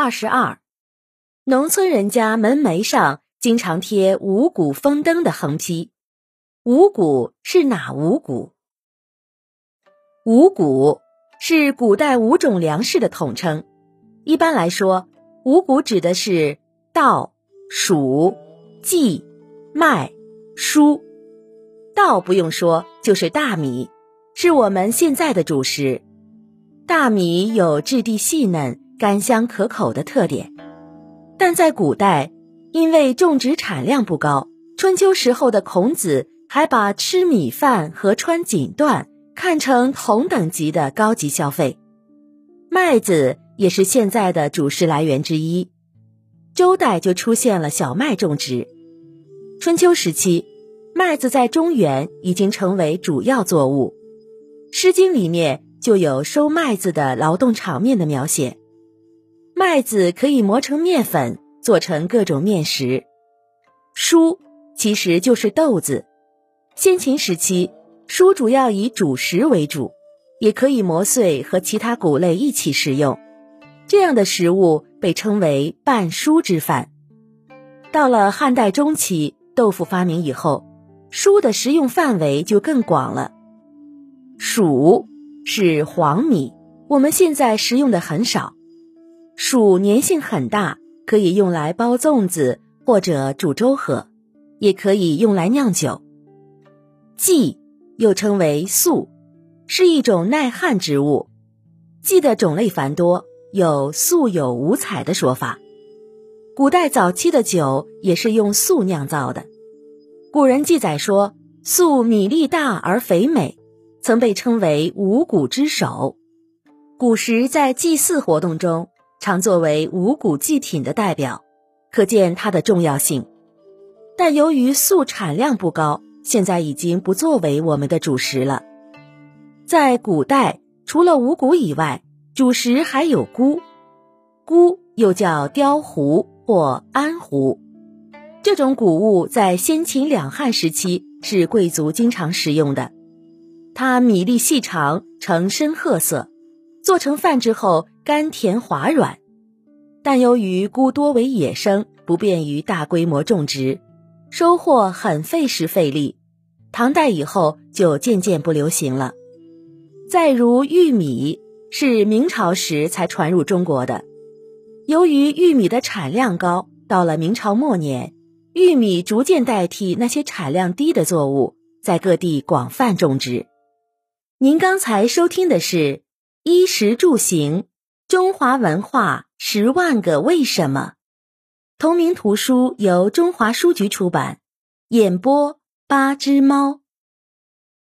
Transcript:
二十二，农村人家门楣上经常贴五谷丰登的横批。五谷是哪五谷？五谷是古代五种粮食的统称。一般来说，五谷指的是稻、黍、稷、麦、菽。稻不用说，就是大米，是我们现在的主食。大米有质地细嫩、甘香可口的特点，但在古代，因为种植产量不高，春秋时候的孔子还把吃米饭和穿锦缎看成同等级的高级消费。麦子也是现在的主食来源之一，周代就出现了小麦种植。春秋时期，麦子在中原已经成为主要作物，《诗经》里面。就有收麦子的劳动场面的描写。麦子可以磨成面粉，做成各种面食。黍其实就是豆子。先秦时期，黍主要以主食为主，也可以磨碎和其他谷类一起食用。这样的食物被称为半菽之饭。到了汉代中期，豆腐发明以后，黍的食用范围就更广了。黍。是黄米，我们现在食用的很少。黍粘性很大，可以用来包粽子或者煮粥喝，也可以用来酿酒。稷又称为粟，是一种耐旱植物。稷的种类繁多，有粟有五彩的说法。古代早期的酒也是用粟酿造的。古人记载说，粟米粒大而肥美。曾被称为五谷之首，古时在祭祀活动中常作为五谷祭品的代表，可见它的重要性。但由于粟产量不高，现在已经不作为我们的主食了。在古代，除了五谷以外，主食还有菇，菇又叫雕糊或安胡。这种谷物在先秦两汉时期是贵族经常食用的。它米粒细长，呈深褐色，做成饭之后甘甜滑软。但由于菇多为野生，不便于大规模种植，收获很费时费力。唐代以后就渐渐不流行了。再如玉米，是明朝时才传入中国的。由于玉米的产量高，到了明朝末年，玉米逐渐代替那些产量低的作物，在各地广泛种植。您刚才收听的是《衣食住行：中华文化十万个为什么》，同名图书由中华书局出版，演播八只猫。